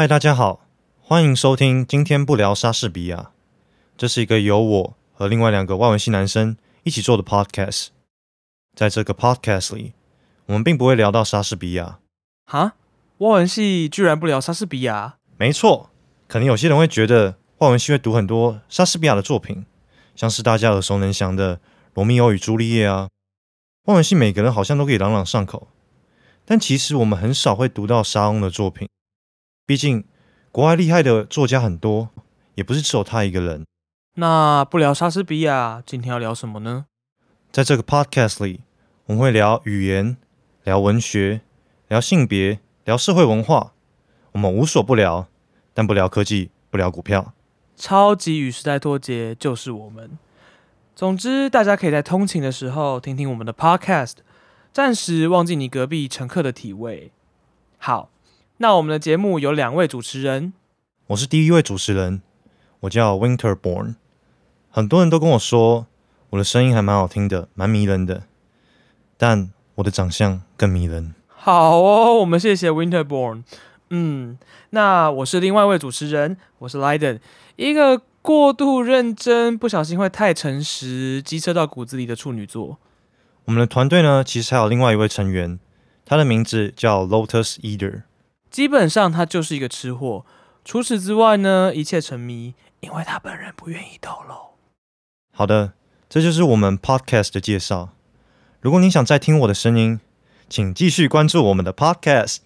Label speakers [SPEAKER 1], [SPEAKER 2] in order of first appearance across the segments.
[SPEAKER 1] 嗨，大家好，欢迎收听今天不聊莎士比亚。这是一个由我和另外两个外文系男生一起做的 podcast。在这个 podcast 里，我们并不会聊到莎士比亚。
[SPEAKER 2] 哈，外文系居然不聊莎士比亚？
[SPEAKER 1] 没错，可能有些人会觉得外文系会读很多莎士比亚的作品，像是大家耳熟能详的《罗密欧与朱丽叶》啊。外文系每个人好像都可以朗朗上口，但其实我们很少会读到莎翁的作品。毕竟，国外厉害的作家很多，也不是只有他一个人。
[SPEAKER 2] 那不聊莎士比亚，今天要聊什么呢？
[SPEAKER 1] 在这个 podcast 里，我们会聊语言、聊文学、聊性别、聊社会文化，我们无所不聊，但不聊科技，不聊股票。
[SPEAKER 2] 超级与时代脱节就是我们。总之，大家可以在通勤的时候听听我们的 podcast，暂时忘记你隔壁乘客的体味。好。那我们的节目有两位主持人，
[SPEAKER 1] 我是第一位主持人，我叫 Winterborn。很多人都跟我说我的声音还蛮好听的，蛮迷人的，但我的长相更迷人。
[SPEAKER 2] 好哦，我们谢谢 Winterborn。嗯，那我是另外一位主持人，我是 Liden，一个过度认真、不小心会太诚实、机车到骨子里的处女座。
[SPEAKER 1] 我们的团队呢，其实还有另外一位成员，他的名字叫 Lotus Eater。
[SPEAKER 2] 基本上他就是一个吃货，除此之外呢，一切沉迷，因为他本人不愿意透露。
[SPEAKER 1] 好的，这就是我们 podcast 的介绍。如果你想再听我的声音，请继续关注我们的 podcast。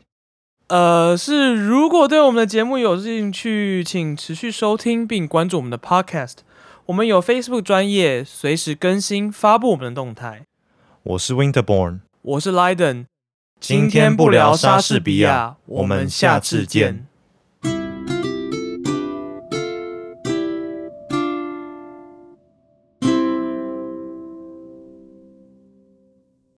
[SPEAKER 2] 呃，是如果对我们的节目有兴趣，请持续收听并关注我们的 podcast。我们有 Facebook 专业，随时更新发布我们的动态。
[SPEAKER 1] 我是 Winterborn，
[SPEAKER 2] 我是 Lydon。
[SPEAKER 1] 今天不聊莎士比亚，我们下次见。